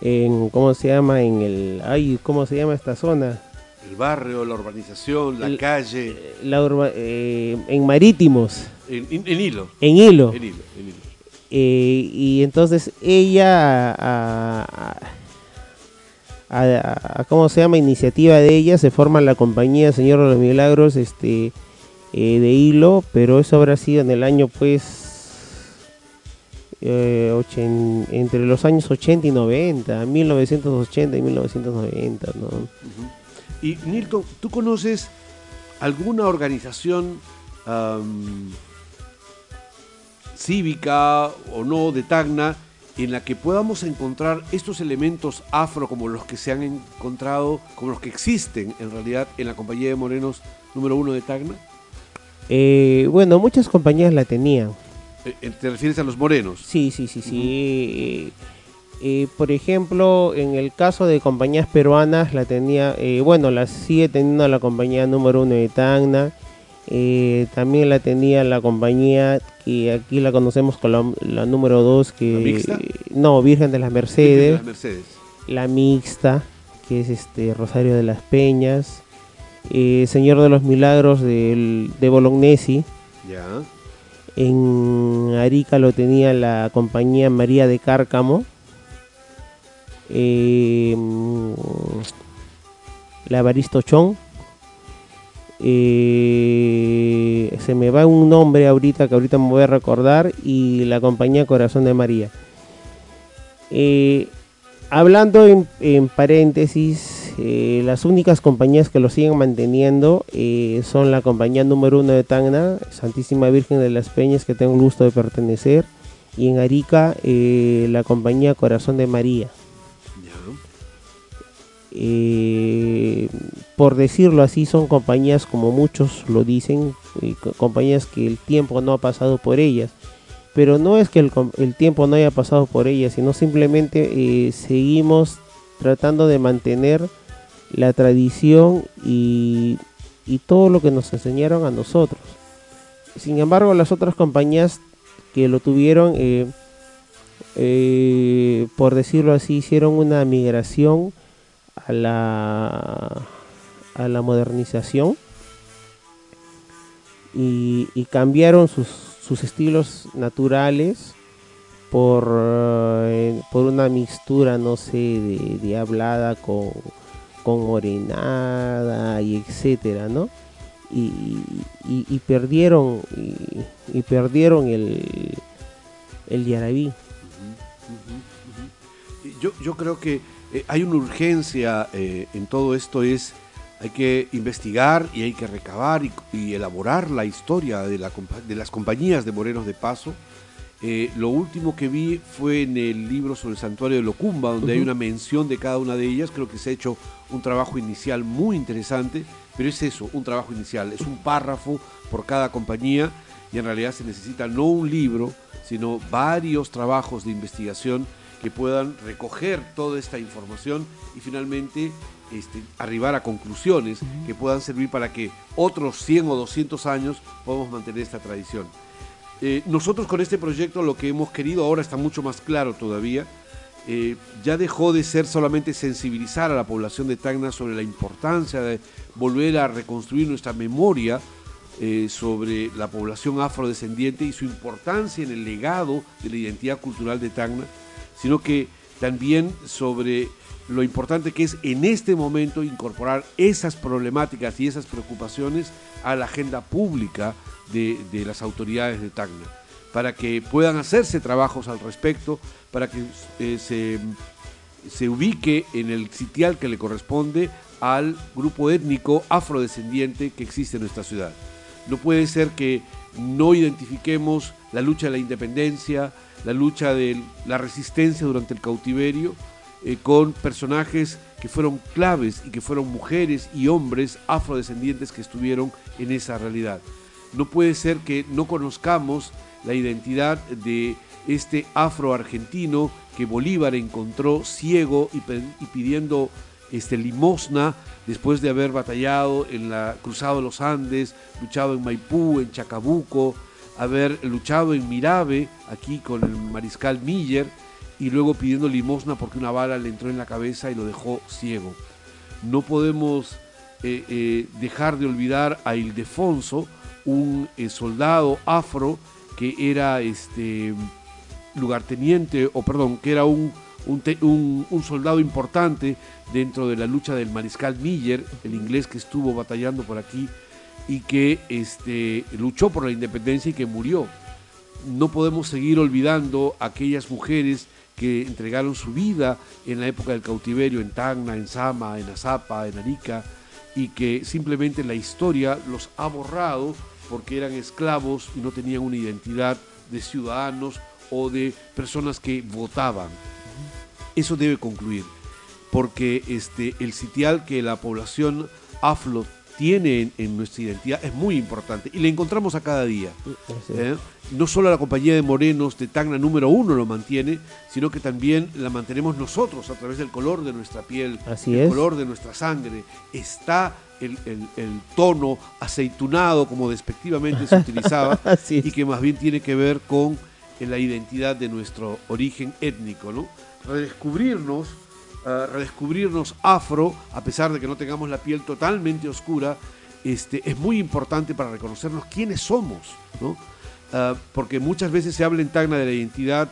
en cómo se llama en el ay cómo se llama esta zona El barrio, la urbanización, la El- calle, La urba- eh, en Marítimos, en, en- en hilo. en Hilo. En hilo, en hilo. Eh, y entonces ella, a, a- a- ¿cómo se llama? Iniciativa de ella, se forma la compañía Señor de los Milagros este, eh, de Hilo, pero eso habrá sido en el año, pues, eh, entre los años 80 y 90, 1980 y 1990, ¿no? Y Nilton, ¿tú conoces alguna organización cívica o no de Tacna en la que podamos encontrar estos elementos afro como los que se han encontrado, como los que existen en realidad en la compañía de morenos número uno de Tacna? Eh, bueno, muchas compañías la tenían. Eh, eh, ¿Te refieres a los morenos? Sí, sí, sí, sí. Eh, eh, por ejemplo, en el caso de compañías peruanas, la tenía, bueno, la sigue teniendo la compañía número uno de Tacna. Eh, también la tenía la compañía que aquí la conocemos con la, la número dos, que ¿La mixta? no, Virgen de las Mercedes, Las Mercedes. la mixta, que es este Rosario de las Peñas, eh, Señor de los Milagros del- de Bolognesi. Ya. En Arica lo tenía la compañía María de Cárcamo. Eh, mm, la Baristo Chón. Eh, se me va un nombre ahorita que ahorita me voy a recordar. Y la compañía Corazón de María. Eh, hablando en, paréntesis, eh, las únicas compañías que lo siguen manteniendo son la compañía número uno de Tacna, Santísima Virgen de las Peñas, que tengo el gusto de pertenecer, y en Arica la compañía Corazón de María. Eh, por decirlo así, son compañías como muchos lo dicen, eh, co- compañías que el tiempo no ha pasado por ellas. Pero no es que el, tiempo no haya pasado por ellas, sino simplemente eh, seguimos tratando de mantener la tradición y, todo lo que nos enseñaron a nosotros. Sin embargo, las otras compañías que lo tuvieron, por decirlo así, hicieron una migración a la, a la modernización y, y cambiaron sus, sus estilos naturales por, eh, por una mixtura, no sé, de, hablada con, con morenada y etcétera, ¿no? Y, y- y perdieron y perdieron el, el yarabí. Yo, yo creo que eh, hay una urgencia eh, en todo esto, es hay que investigar y hay que recabar y, y elaborar la historia de, la de las compañías de Morenos de Paso. Eh, lo último que vi fue en el libro sobre el santuario de Locumba, donde hay una mención de cada una de ellas. Creo que se ha hecho un trabajo inicial muy interesante, pero es eso, un trabajo inicial. Es un párrafo por cada compañía y en realidad se necesita no un libro, sino varios trabajos de investigación que puedan recoger toda esta información y finalmente este, arribar a conclusiones que puedan servir para que otros 100 o 200 años podamos mantener esta tradición. Eh, nosotros con este proyecto lo que hemos querido ahora está mucho más claro todavía. eh, ya dejó de ser solamente sensibilizar a la población de Tacna sobre la importancia de volver a reconstruir nuestra memoria eh, sobre la población afrodescendiente y su importancia en el legado de la identidad cultural de Tacna, sino que también sobre lo importante que es en este momento incorporar esas problemáticas y esas preocupaciones a la agenda pública de, de las autoridades de Tacna, para que puedan hacerse trabajos al respecto, para que eh, se, se ubique en el sitial que le corresponde al grupo étnico afrodescendiente que existe en nuestra ciudad. No puede ser que no identifiquemos la lucha de la independencia, la lucha de la resistencia durante el cautiverio, eh, con personajes que fueron claves y que fueron mujeres y hombres afrodescendientes que estuvieron en esa realidad. No puede ser que no conozcamos la identidad de este afro-argentino que Bolívar encontró ciego y, pidiendo este, limosna después de haber batallado en la Cruzado de los Andes, luchado en Maipú, en Chacabuco, haber luchado en Mirabe, aquí con el mariscal Miller, y luego pidiendo limosna porque una bala le entró en la cabeza y lo dejó ciego. No podemos eh, eh, dejar de olvidar a Ildefonso, un eh, soldado afro que era este lugarteniente, o perdón, que era un, un, soldado importante dentro de la lucha del mariscal Miller, el inglés que estuvo batallando por aquí y que este, luchó por la independencia y que murió. No podemos seguir olvidando a aquellas mujeres que entregaron su vida en la época del cautiverio en Tacna, en Sama, en Azapa, en Arica, y que simplemente la historia los ha borrado porque eran esclavos y no tenían una identidad de ciudadanos o de personas que votaban. Eso debe concluir, porque este, el sitial que la población afro tiene en, en nuestra identidad es muy importante y le encontramos a cada día. ¿eh? No solo la compañía de morenos de Tacna número uno lo mantiene, sino que también la mantenemos nosotros a través del color de nuestra piel, Así el es. color de nuestra sangre. Está el, el- el tono aceitunado, como despectivamente se utilizaba, y que más bien tiene que ver con la identidad de nuestro origen étnico, ¿no? Redescubrirnos, ah, redescubrirnos afro, a pesar de que no tengamos la piel totalmente oscura, este, es muy importante para reconocernos quiénes somos, ¿no? Ah, porque muchas veces se habla en Tacna de la identidad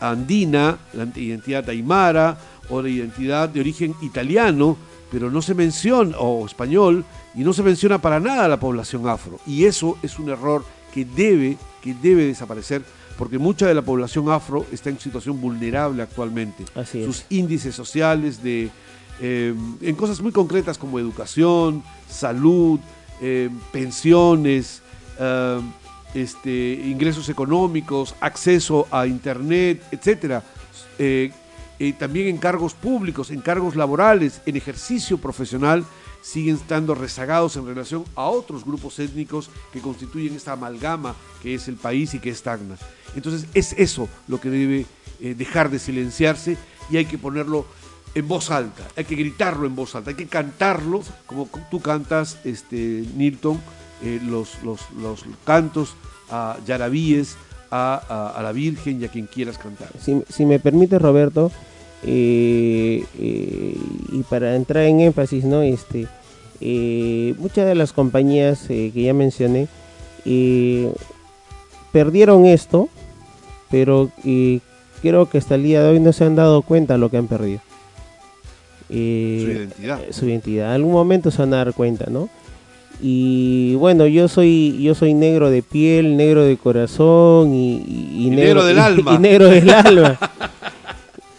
andina, la identidad aymara o la identidad de origen italiano, pero no se menciona, o español, y no se menciona para nada a la población afro. Y eso es un error que debe, que debe desaparecer, porque mucha de la población afro está en situación vulnerable actualmente. Así. Sus índices sociales de, eh, en cosas muy concretas como educación, salud, eh, pensiones, eh, este, ingresos económicos, acceso a internet, etcétera. Eh, eh, también en cargos públicos, en cargos laborales, en ejercicio profesional, siguen estando rezagados en relación a otros grupos étnicos que constituyen esta amalgama que es el país y que es Tacna. Entonces es eso lo que debe eh, dejar de silenciarse y hay que ponerlo en voz alta, hay que gritarlo en voz alta, hay que cantarlo como tú cantas, este, Nilton, eh, los, los, los cantos a yarabíes, a, a- a la Virgen y a quien quieras cantar. Si, si me permite Roberto, eh, eh, y para entrar en énfasis, ¿no? Este, eh, muchas de las compañías que ya mencioné perdieron esto, pero creo que hasta el día de hoy no se han dado cuenta de lo que han perdido. Su identidad. su identidad. En algún momento se van a dar cuenta, ¿no? Y bueno, yo soy yo soy negro de piel, negro de corazón y, y- y Y negro del alma. y negro del alma.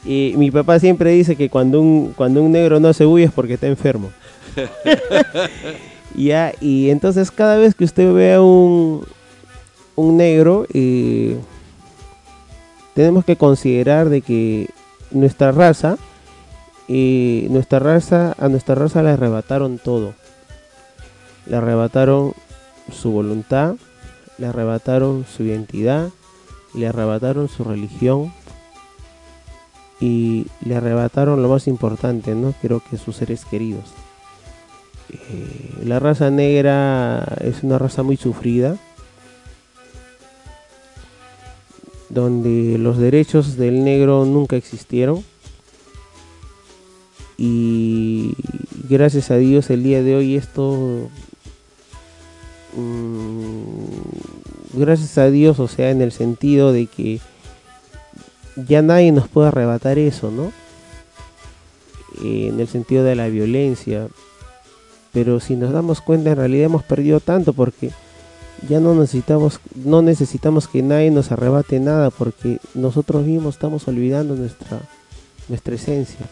Y mi papá siempre dice que cuando un cuando un negro no se huye es porque está enfermo. ya, y entonces cada vez que usted vea un un negro, eh, tenemos que considerar de que nuestra raza y nuestra raza, a nuestra raza le arrebataron todo. Le arrebataron su voluntad, le arrebataron su identidad, le arrebataron su religión y le arrebataron lo más importante, ¿no? Creo que sus seres queridos. Eh, la raza negra es una raza muy sufrida, donde los derechos del negro nunca existieron y gracias a Dios el día de hoy esto mm, gracias a Dios o sea en el sentido de que ya nadie nos puede arrebatar eso no en el sentido de la violencia. Pero si nos damos cuenta en realidad hemos perdido tanto porque ya no necesitamos no necesitamos que nadie nos arrebate nada porque nosotros mismos estamos olvidando nuestra nuestra esencia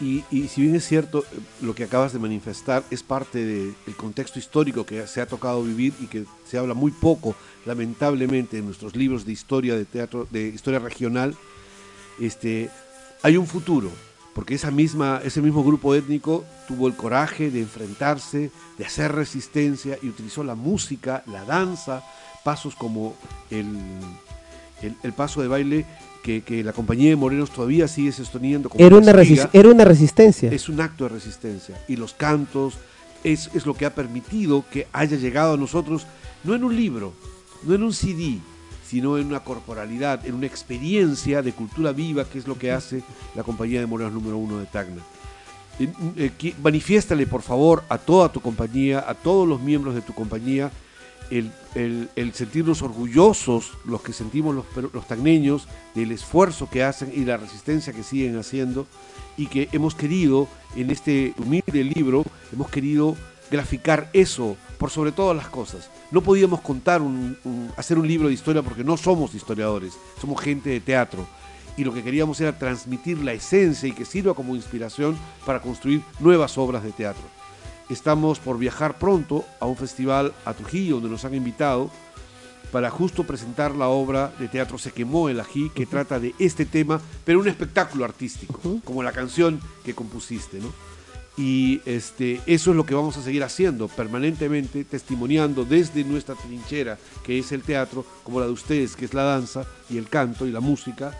Y, y si bien es cierto, lo que acabas de manifestar es parte del contexto histórico que se ha tocado vivir y que se habla muy poco, lamentablemente, en nuestros libros de historia, de teatro, de historia regional, este, hay un futuro, porque esa misma, ese mismo grupo étnico tuvo el coraje de enfrentarse, de hacer resistencia y utilizó la música, la danza, pasos como el, el paso de baile que, que la compañía de morenos todavía sigue sosteniendo como era una, era una resistencia. Es un acto de resistencia. Y los cantos es, es lo que ha permitido que haya llegado a nosotros no en un libro, no en un CD, sino en una corporalidad, en una experiencia de cultura viva que es lo que hace la compañía de morenos número uno de Tacna. eh, eh, manifiéstale por favor a toda tu compañía, a todos los miembros de tu compañía, el, el- sentirnos orgullosos, los que sentimos los, los tagneños, del esfuerzo que hacen y la resistencia que siguen haciendo y que hemos querido, en este humilde libro, hemos querido graficar eso por sobre todas las cosas. No podíamos contar un- un- hacer un libro de historia porque no somos historiadores, somos gente de teatro. Y lo que queríamos era transmitir la esencia y que sirva como inspiración para construir nuevas obras de teatro. Estamos por viajar pronto a un festival a Trujillo donde nos han invitado para justo presentar la obra de teatro Se quemó el ají, que trata de este tema, pero un espectáculo artístico, como la canción que compusiste, ¿no? Y este, eso es lo que vamos a seguir haciendo permanentemente, testimoniando desde nuestra trinchera, que es el teatro, como la de ustedes, que es la danza y el canto y la música,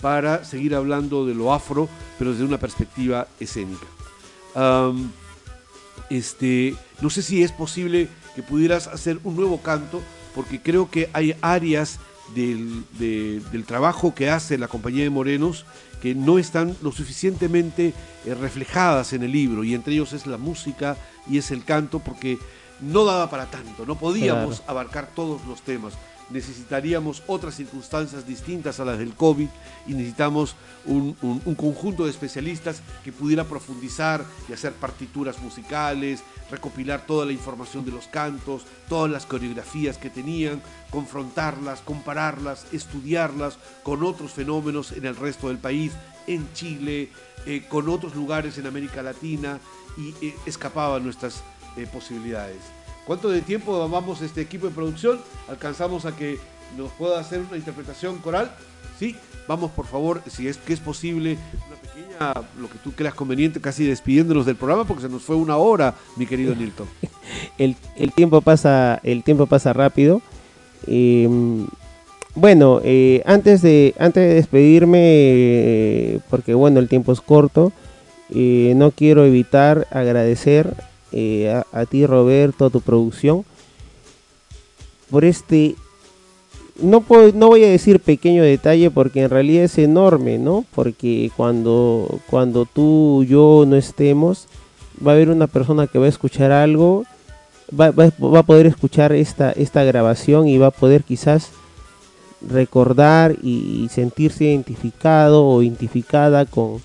para seguir hablando de lo afro, pero desde una perspectiva escénica. Am, este, no sé si es posible que pudieras hacer un nuevo canto, porque creo que hay áreas del, de- del trabajo que hace la compañía de Morenos que no están lo suficientemente eh, reflejadas en el libro, y entre ellos es la música y es el canto, porque no daba para tanto, no podíamos Claro. abarcar todos los temas. Necesitaríamos otras circunstancias distintas a las del COVID y necesitamos un, un- un conjunto de especialistas que pudiera profundizar y hacer partituras musicales, recopilar toda la información de los cantos, todas las coreografías que tenían, confrontarlas, compararlas, estudiarlas con otros fenómenos en el resto del país, en Chile, eh, con otros lugares en América Latina y eh, escapaban nuestras eh, posibilidades. ¿Cuánto de tiempo vamos este equipo de producción? ¿Alcanzamos a que nos pueda hacer una interpretación coral? Sí, vamos por favor, si es que es posible, una pequeña, lo que tú creas conveniente, casi despidiéndonos del programa, porque se nos fue una hora, mi querido Nilton. el, el tiempo pasa el tiempo pasa rápido Eh, bueno eh, antes de antes de despedirme eh, porque bueno el tiempo es corto eh, no quiero evitar agradecer eh, a, ti Roberto a tu producción por este no puedo- no voy a decir pequeño detalle porque en realidad es enorme no porque cuando cuando tú yo no estemos va a haber una persona que va a escuchar algo va, va- va a poder escuchar esta, esta grabación y va a poder quizás recordar y, sentirse identificado o identificada con,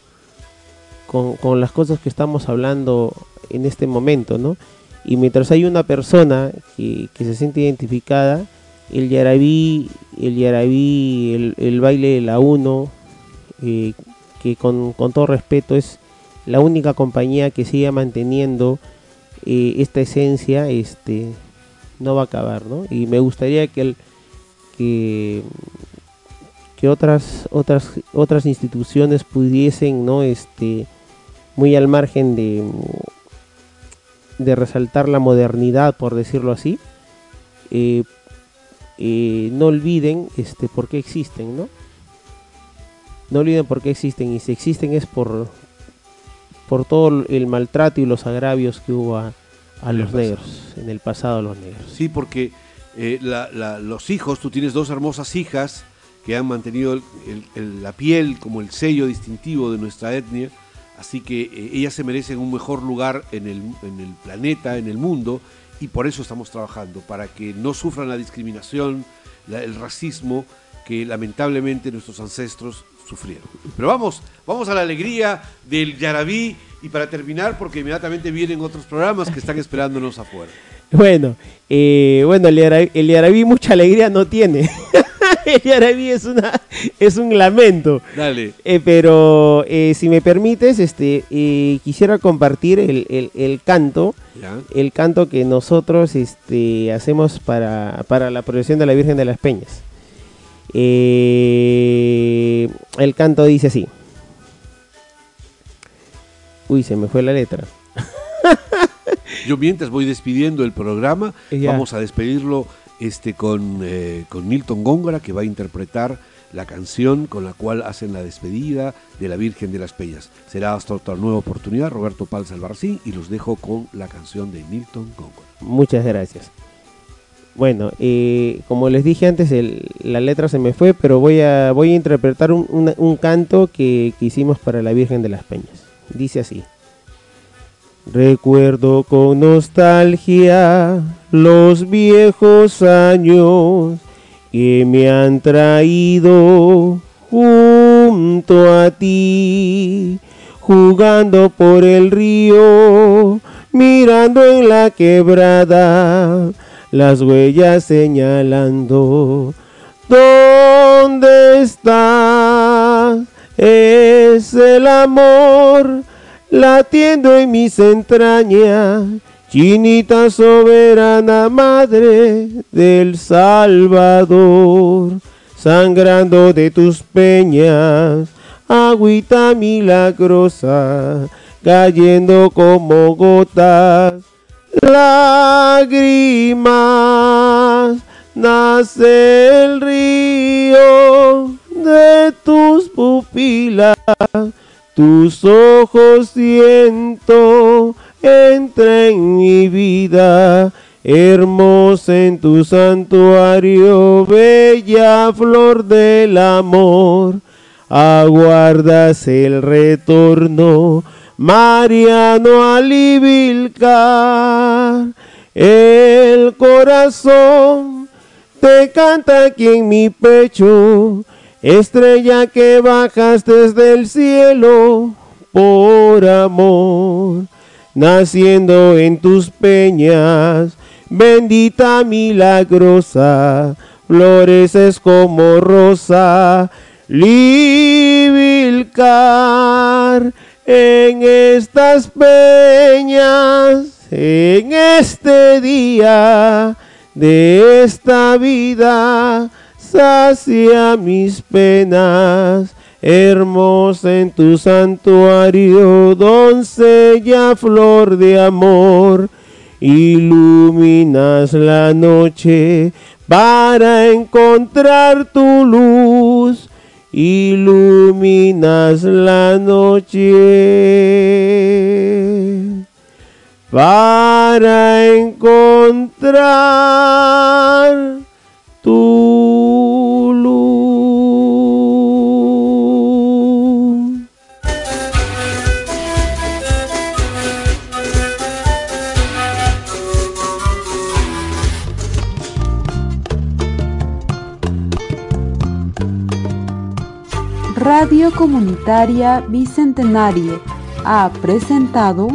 con las cosas que estamos hablando en este momento, ¿no? Y mientras hay una persona que, se siente identificada, el yarabí, el yarabí, el, baile de la uno, eh, que con, todo respeto es la única compañía que sigue manteniendo eh, esta esencia este no va a acabar ¿no? y me gustaría que el que otras otras otras instituciones pudiesen no este muy al margen de de resaltar la modernidad por decirlo así eh, eh, no olviden este por qué existen no no olviden por qué existen y si existen es por por todo el maltrato y los agravios que hubo a, a los negros, en el pasado a los negros. Sí, porque eh, la- la- los hijos, tú tienes dos hermosas hijas que han mantenido el- el- el- la piel como el sello distintivo de nuestra etnia, así que eh, ellas se merecen un mejor lugar en el, en el planeta, en el mundo, y por eso estamos trabajando, para que no sufran la discriminación, el racismo que lamentablemente nuestros ancestros sufrieron. Pero vamos, vamos a la alegría del Yarabí y para terminar, porque inmediatamente vienen otros programas que están esperándonos afuera. Bueno, eh, bueno, el Yarabí, el Yarabí mucha alegría no tiene. el Yarabí es una es un lamento. Dale. Eh, pero eh, si me permites, este eh, quisiera compartir el, el- el canto, Ya. el canto que nosotros este, hacemos para, para la procesión de la Virgen de las Peñas. El canto dice así. Uy, se me fue la letra. Yo mientras voy despidiendo el programa, Ya. vamos a despedirlo este, con, eh, con Milton Góngora, que va a interpretar la canción con la cual hacen la despedida de la Virgen de las Peñas. Será hasta otra nueva oportunidad, Roberto Pals Albarracín, y los dejo con la canción de Milton Góngora. Muchas gracias. Bueno, eh, como les dije antes, la letra se me fue, pero voy a, voy a interpretar un, una- un canto que, que hicimos para la Virgen de las Peñas. Dice así. Recuerdo con nostalgia los viejos años que me han traído junto a ti, jugando por el río, mirando en la quebrada, las huellas señalando. ¿Dónde está? Es el amor latiendo en mis entrañas, chinita soberana madre del Salvador, sangrando de tus peñas, agüita milagrosa, cayendo como gotas, lágrimas, nace el río de tus pupilas tus ojos siento, entra en mi vida, hermosa en tu santuario, bella flor del amor. Aguardas el retorno, Mariano Alivilcar. El corazón te canta aquí en mi pecho Estrella que bajas desde el cielo por amor, naciendo en tus peñas, bendita milagrosa, floreces como rosa, Libilcar en estas peñas, en este día de esta vida sacia mis penas, hermosa en tu santuario, doncella flor de amor, iluminas la noche para encontrar tu luz, iluminas la noche para encontrar tu Radio Comunitaria Bicentenario ha presentado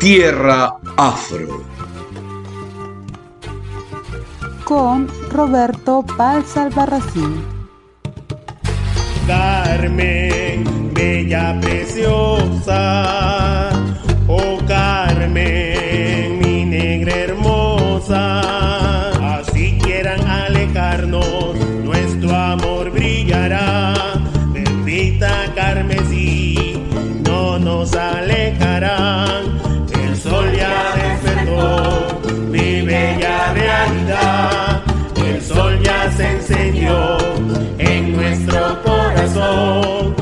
Tierra Afro. con Roberto Paz Albarracín. Carmen, bella preciosa, oh Carmen, mi negra hermosa, no nos alejarán. El sol ya despertó mi bella realidad. El sol ya se encendió en nuestro corazón.